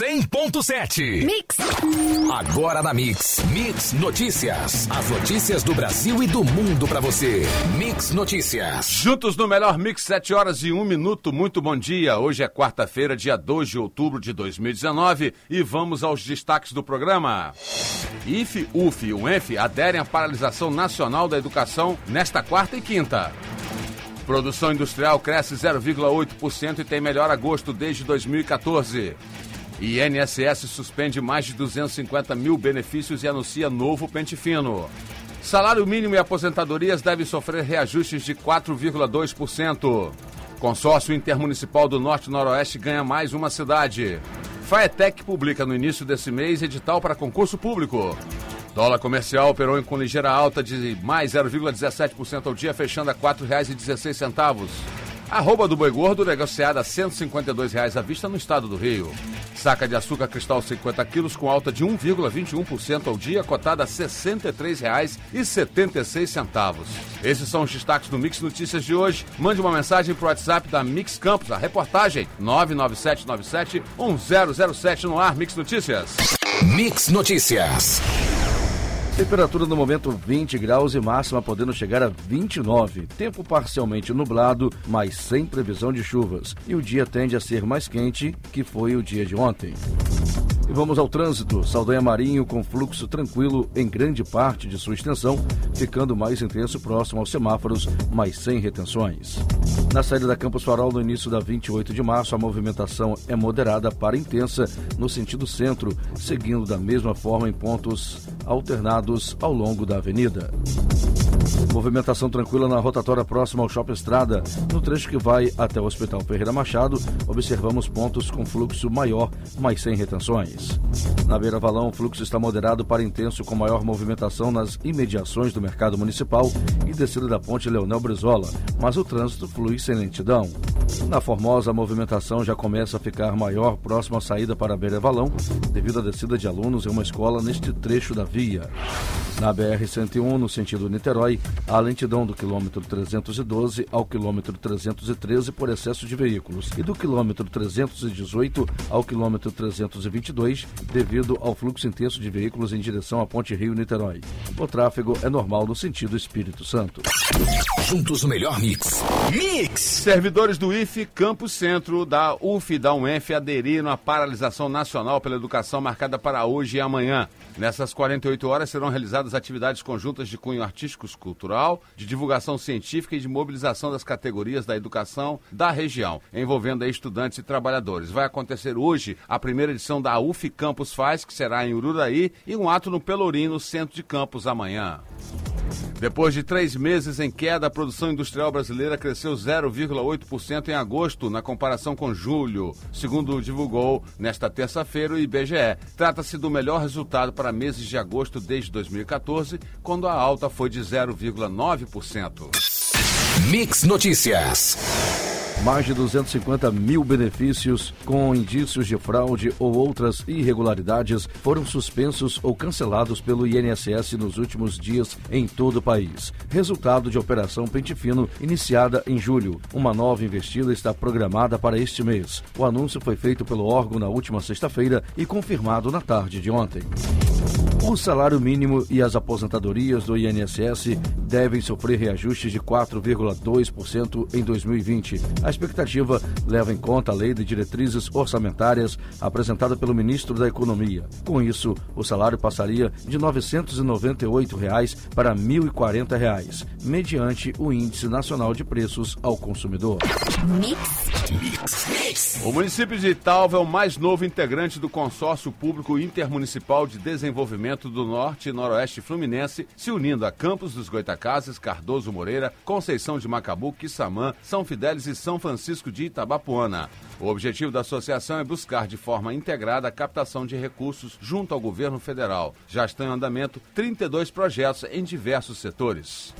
100.7. Mix. Agora na Mix. Mix Notícias. As notícias do Brasil e do mundo pra você. Mix Notícias. Juntos no melhor Mix, 7 horas e 1 minuto. Muito bom dia. Hoje é quarta-feira, dia 2 de outubro de 2019 e vamos aos destaques do programa. IF, UF e UENF aderem à paralisação nacional da educação nesta quarta e quinta. Produção industrial cresce 0,8% e tem melhor agosto desde 2014. INSS suspende mais de 250 mil benefícios e anuncia novo pente fino. Salário mínimo e aposentadorias devem sofrer reajustes de 4,2%. Consórcio Intermunicipal do Norte-Noroeste ganha mais uma cidade. Faetec publica no início desse mês edital para concurso público. Dólar comercial operou com ligeira alta de mais 0,17% ao dia, fechando a R$ 4,16. Arroba do boi gordo negociada a 152 reais à vista no estado do Rio. Saca de açúcar cristal 50 quilos com alta de 1,21% ao dia, cotada a R$ 63,76. Esses são os destaques do Mix Notícias de hoje. Mande uma mensagem para o WhatsApp da Mix Campos, a reportagem 99797 1007 no ar, Mix Notícias. Mix Notícias. Temperatura no momento 20 graus e máxima podendo chegar a 29. Tempo parcialmente nublado, mas sem previsão de chuvas. E o dia tende a ser mais quente que foi o dia de ontem. E vamos ao trânsito. Saldanha Marinho com fluxo tranquilo em grande parte de sua extensão, ficando mais intenso próximo aos semáforos, mas sem retenções. Na saída da Campos Farol, no início da 28 de março, a movimentação é moderada para intensa no sentido centro, seguindo da mesma forma em pontos alternados ao longo da avenida. Movimentação tranquila na rotatória próxima ao Shopping Estrada. No trecho que vai até o Hospital Ferreira Machado, observamos pontos com fluxo maior, mas sem retenções. Na Beira Valão, o fluxo está moderado para intenso, com maior movimentação nas imediações do mercado municipal e descida da ponte Leonel Brizola, mas o trânsito flui sem lentidão. Na Formosa, a movimentação já começa a ficar maior próximo à saída para Beira Valão, devido à descida de alunos em uma escola neste trecho da via. Na BR-101, no sentido Niterói, há lentidão do quilômetro 312 ao quilômetro 313 por excesso de veículos e do quilômetro 318 ao quilômetro 322 devido ao fluxo intenso de veículos em direção à Ponte Rio-Niterói. O tráfego é normal no sentido Espírito Santo. Juntos o melhor mix. Mix! Servidores do IFE Campus Centro, da UF e da UENF aderiram à paralisação nacional pela educação marcada para hoje e amanhã. Nessas 48 horas serão realizadas atividades conjuntas de cunho artístico cultural, de divulgação científica e de mobilização das categorias da educação da região, envolvendo estudantes e trabalhadores. Vai acontecer hoje a primeira edição da UF Campus Faz, que será em Ururaí, e um ato no Pelourinho, no centro de Campos, amanhã. Depois de três meses em queda, a produção industrial brasileira cresceu 0,8% em agosto, na comparação com julho, segundo divulgou nesta terça-feira o IBGE. Trata-se do melhor resultado para meses de agosto desde 2014, quando a alta foi de 0,9%. Mix Notícias. Mais de 250 mil benefícios com indícios de fraude ou outras irregularidades foram suspensos ou cancelados pelo INSS nos últimos dias em todo o país. Resultado de operação Pente Fino, iniciada em julho. Uma nova investida está programada para este mês. O anúncio foi feito pelo órgão na última sexta-feira e confirmado na tarde de ontem. O salário mínimo e as aposentadorias do INSS devem sofrer reajustes de 4,2% em 2020. A expectativa leva em conta a lei de diretrizes orçamentárias apresentada pelo ministro da Economia. Com isso, o salário passaria de 998 reais para 1.040 reais, mediante o Índice Nacional de Preços ao Consumidor. O município de Italva é o mais novo integrante do consórcio público intermunicipal de desenvolvimento do Norte e Noroeste Fluminense, se unindo a Campos dos Goitacazes, Cardoso Moreira, Conceição de Macabu, Quissamã, São Fidélis e São Francisco de Itabapuana. O objetivo da associação é buscar de forma integrada a captação de recursos junto ao governo federal. Já estão em andamento 32 projetos em diversos setores.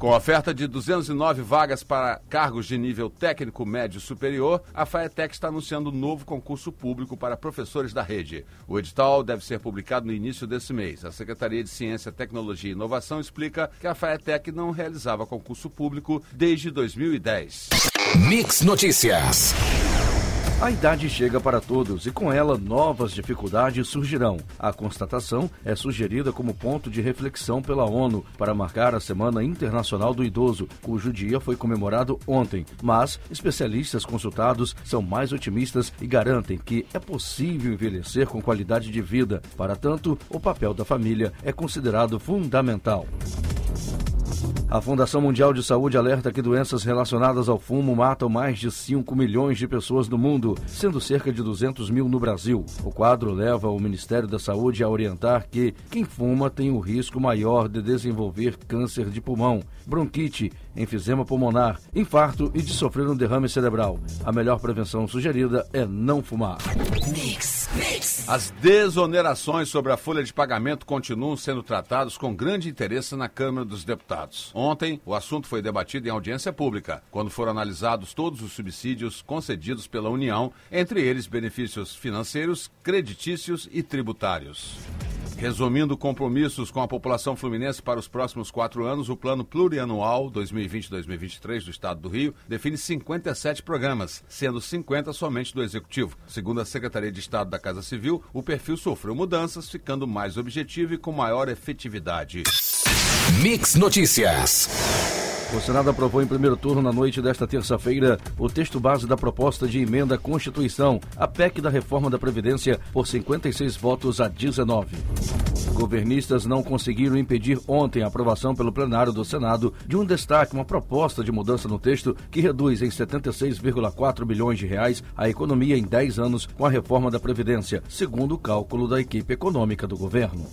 Com oferta de 209 vagas para cargos de nível técnico médio superior, a Faetec está anunciando um novo concurso público para professores da rede. O edital deve ser publicado no início desse mês. A Secretaria de Ciência, Tecnologia e Inovação explica que a Faetec não realizava concurso público desde 2010. Mix Notícias. A idade chega para todos e com ela novas dificuldades surgirão. A constatação é sugerida como ponto de reflexão pela ONU para marcar a Semana Internacional do Idoso, cujo dia foi comemorado ontem. Mas especialistas consultados são mais otimistas e garantem que é possível envelhecer com qualidade de vida. Para tanto, o papel da família é considerado fundamental. A Fundação Mundial de Saúde alerta que doenças relacionadas ao fumo matam mais de 5 milhões de pessoas no mundo, sendo cerca de 200 mil no Brasil. O quadro leva o Ministério da Saúde a orientar que quem fuma tem o risco maior de desenvolver câncer de pulmão, bronquite, enfisema pulmonar, infarto e de sofrer um derrame cerebral. A melhor prevenção sugerida é não fumar. Mix, mix. As desonerações sobre a folha de pagamento continuam sendo tratados com grande interesse na Câmara dos Deputados. Ontem, o assunto foi debatido em audiência pública, quando foram analisados todos os subsídios concedidos pela União, entre eles benefícios financeiros, creditícios e tributários. Resumindo compromissos com a população fluminense para os próximos quatro anos, o Plano Plurianual 2020-2023 do Estado do Rio define 57 programas, sendo 50 somente do Executivo. Segundo a Secretaria de Estado da Casa Civil, o perfil sofreu mudanças, ficando mais objetivo e com maior efetividade. Mix Notícias. O Senado aprovou em primeiro turno na noite desta terça-feira o texto base da proposta de emenda à Constituição, a PEC da reforma da Previdência, por 56 votos a 19. Governistas não conseguiram impedir ontem a aprovação pelo plenário do Senado de um destaque, uma proposta de mudança no texto que reduz em 76,4 bilhões de reais a economia em 10 anos com a reforma da Previdência, segundo o cálculo da equipe econômica do governo.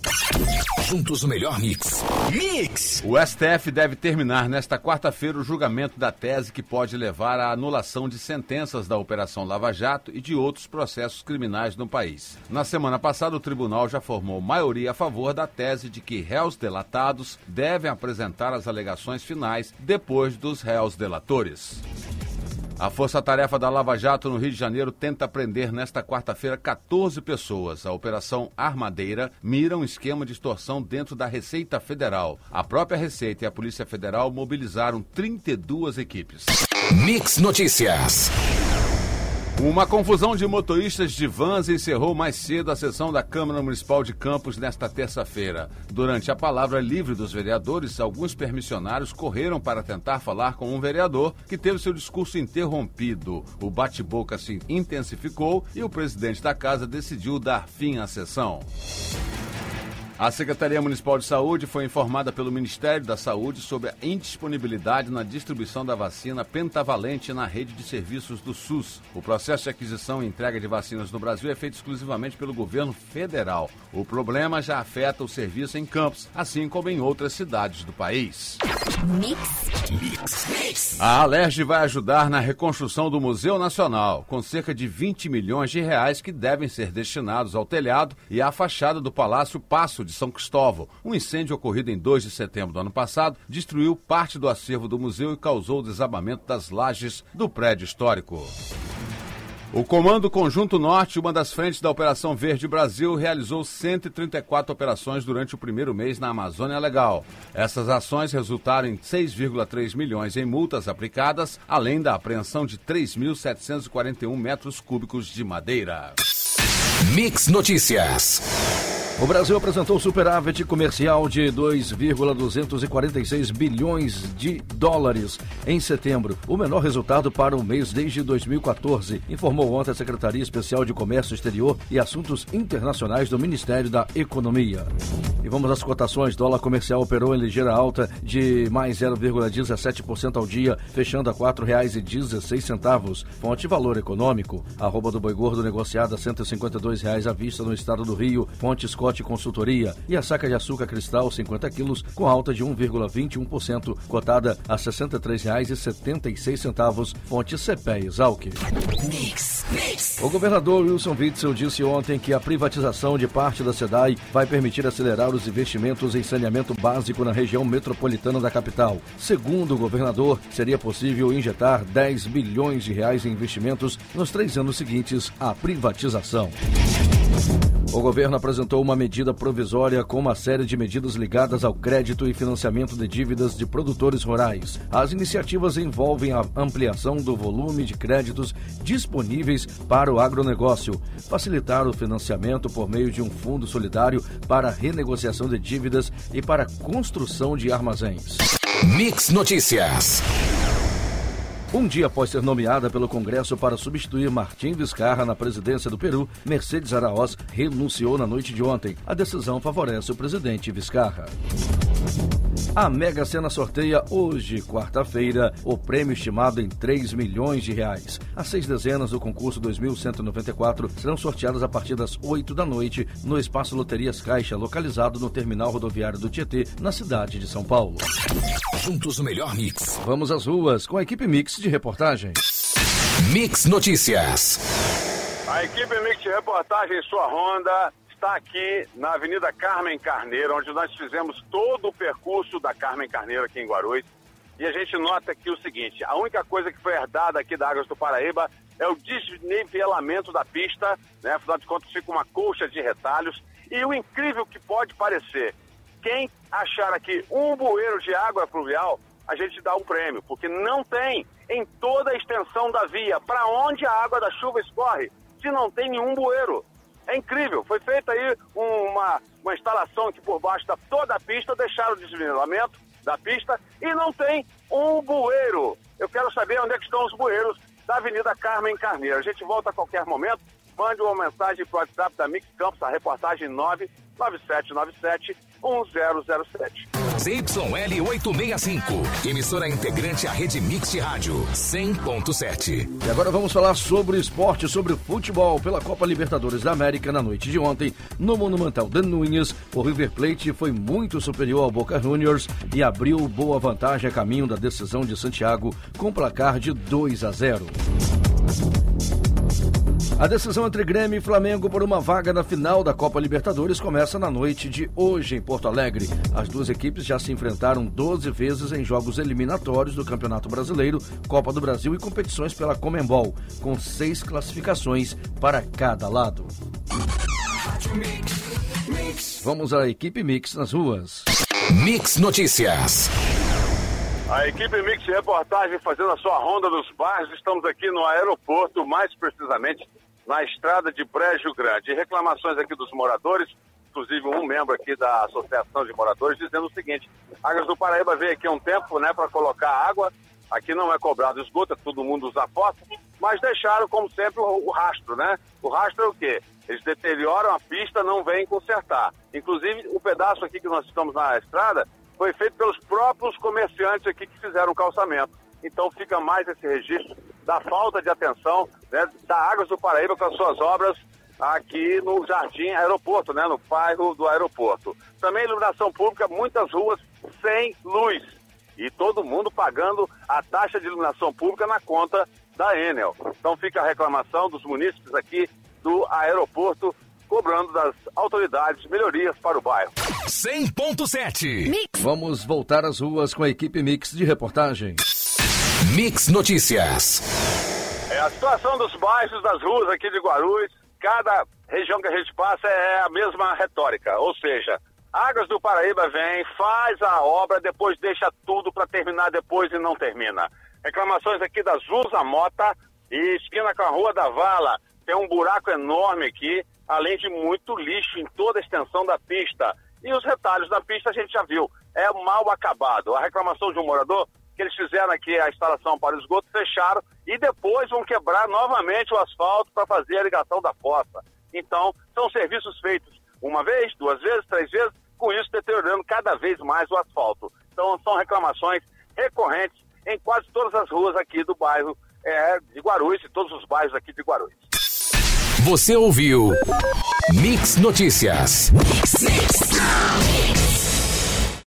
Juntos o melhor mix. Mix! O STF deve terminar nesta quarta-feira o julgamento da tese que pode levar à anulação de sentenças da Operação Lava Jato e de outros processos criminais no país. Na semana passada, o tribunal já formou maioria a favor da tese de que réus delatados devem apresentar as alegações finais depois dos réus delatores. A força-tarefa da Lava Jato no Rio de Janeiro tenta prender nesta quarta-feira 14 pessoas. A Operação Armadeira mira um esquema de extorsão dentro da Receita Federal. A própria Receita e a Polícia Federal mobilizaram 32 equipes. Mix Notícias. Uma confusão de motoristas de vans encerrou mais cedo a sessão da Câmara Municipal de Campos nesta terça-feira. Durante a palavra livre dos vereadores, alguns permissionários correram para tentar falar com um vereador que teve seu discurso interrompido. O bate-boca se intensificou e o presidente da casa decidiu dar fim à sessão. A Secretaria Municipal de Saúde foi informada pelo Ministério da Saúde sobre a indisponibilidade na distribuição da vacina pentavalente na rede de serviços do SUS. O processo de aquisição e entrega de vacinas no Brasil é feito exclusivamente pelo governo federal. O problema já afeta o serviço em Campos, assim como em outras cidades do país. Mix. Mix. Mix. A Alerj vai ajudar na reconstrução do Museu Nacional, com cerca de 20 milhões de reais que devem ser destinados ao telhado e à fachada do Palácio Passo de São Cristóvão. Um incêndio ocorrido em 2 de setembro do ano passado destruiu parte do acervo do museu e causou o desabamento das lajes do prédio histórico. O Comando Conjunto Norte, uma das frentes da Operação Verde Brasil, realizou 134 operações durante o primeiro mês na Amazônia Legal. Essas ações resultaram em 6,3 milhões em multas aplicadas, além da apreensão de 3.741 metros cúbicos de madeira. Mix Notícias. O Brasil apresentou superávit comercial de 2,246 bilhões de dólares em setembro, o menor resultado para o mês desde 2014, informou ontem a Secretaria Especial de Comércio Exterior e Assuntos Internacionais do Ministério da Economia. E vamos às cotações. Dólar comercial operou em ligeira alta de mais 0,17% ao dia, fechando a R$ 4,16. Fonte Valor Econômico. Arroba do Boi Gordo negociada a 152 reais à vista no estado do Rio. Fonte Scott Consultoria e a saca de açúcar cristal 50 quilos com alta de 1,21%, cotada a R$ 63,76, fonte CPE Exalc. O governador Wilson Witzel disse ontem que a privatização de parte da SEDAI vai permitir acelerar os investimentos em saneamento básico na região metropolitana da capital. Segundo o governador, seria possível injetar 10 bilhões de reais em investimentos nos três anos seguintes à privatização. O governo apresentou uma medida provisória com uma série de medidas ligadas ao crédito e financiamento de dívidas de produtores rurais. As iniciativas envolvem a ampliação do volume de créditos disponíveis para o agronegócio, facilitar o financiamento por meio de um fundo solidário para renegociação de dívidas e para construção de armazéns. Mix Notícias. Um dia após ser nomeada pelo Congresso para substituir Martim Vizcarra na presidência do Peru, Mercedes Araoz renunciou na noite de ontem. A decisão favorece o presidente Vizcarra. A Mega Sena sorteia hoje, quarta-feira, o prêmio estimado em 3 milhões de reais. As seis dezenas do concurso 2194 serão sorteadas a partir das 8 da noite no Espaço Loterias Caixa, localizado no terminal rodoviário do Tietê, na cidade de São Paulo. Juntos o melhor mix. Vamos às ruas com a equipe Mix de reportagem. Mix Notícias. A equipe Mix de reportagem Sua Honda está aqui na Avenida Carmen Carneiro, onde nós fizemos todo o percurso da Carmen Carneiro aqui em Guarulhos. E a gente nota aqui o seguinte: a única coisa que foi herdada aqui da Águas do Paraíba é o desnivelamento da pista, né? Afinal de contas, fica uma colcha de retalhos. E o incrível que pode parecer, quem achar aqui um bueiro de água fluvial, a gente dá um prêmio, porque não tem em toda a extensão da via para onde a água da chuva escorre, se não tem nenhum bueiro. É incrível. Foi feita aí uma, uma instalação aqui por baixo da toda a pista, deixaram o desnivelamento da pista e não tem um bueiro. Eu quero saber onde é que estão os bueiros da Avenida Carmen Carneiro. A gente volta a qualquer momento. Mande uma mensagem para o WhatsApp da Mix Campos, a reportagem 99797 1007. ZYL 865, emissora integrante à rede Mix de Rádio 100.7. E agora vamos falar sobre esporte, sobre o futebol pela Copa Libertadores da América na noite de ontem. No Monumental de Núñez, o River Plate foi muito superior ao Boca Juniors e abriu boa vantagem a caminho da decisão de Santiago com placar de 2 a 0. A decisão entre Grêmio e Flamengo por uma vaga na final da Copa Libertadores começa na noite de hoje em Porto Alegre. As duas equipes já se enfrentaram 12 vezes em jogos eliminatórios do Campeonato Brasileiro, Copa do Brasil e competições pela Comembol, com seis classificações para cada lado. Vamos à equipe Mix nas ruas. Mix Notícias. A equipe Mix reportagem fazendo a sua ronda dos bairros. Estamos aqui no aeroporto, mais precisamente na estrada de Brejo Grande. reclamações aqui dos moradores, inclusive um membro aqui da Associação de Moradores, dizendo o seguinte: Águas do Paraíba veio aqui há um tempo né, para colocar água. Aqui não é cobrado esgoto, é todo mundo usa foto, mas deixaram, como sempre, o, o rastro, né? O rastro é o quê? Eles deterioram a pista, não vêm consertar. Inclusive, o pedaço aqui que nós estamos na estrada foi feito pelos próprios comerciantes aqui que fizeram o calçamento. Então fica mais esse registro da falta de atenção né, da Águas do Paraíba com as suas obras aqui no Jardim Aeroporto, né, no bairro do aeroporto. Também iluminação pública, muitas ruas sem luz. E todo mundo pagando a taxa de iluminação pública na conta da Enel. Então fica a reclamação dos munícipes aqui do aeroporto cobrando das autoridades melhorias para o bairro. 100.7 Vamos voltar às ruas com a equipe Mix de reportagem. Mix Notícias. É a situação dos bairros, das ruas aqui de Guarulhos, cada região que a gente passa é a mesma retórica, ou seja, Águas do Paraíba vem, faz a obra, depois deixa tudo para terminar depois e não termina. Reclamações aqui da Zusa Mota e esquina com a Rua da Vala. Tem um buraco enorme aqui, além de muito lixo em toda a extensão da pista. E os retalhos da pista a gente já viu, é mal acabado. A reclamação de um morador que eles fizeram aqui a instalação para o esgoto, fecharam e depois vão quebrar novamente o asfalto para fazer a ligação da fossa. Então, são serviços feitos uma vez, duas vezes, três vezes, com isso deteriorando cada vez mais o asfalto. Então, são reclamações recorrentes em quase todas as ruas aqui do bairro é, de Guarulhos e todos os bairros aqui de Guarulhos. Você ouviu Mix Notícias. Mix, mix.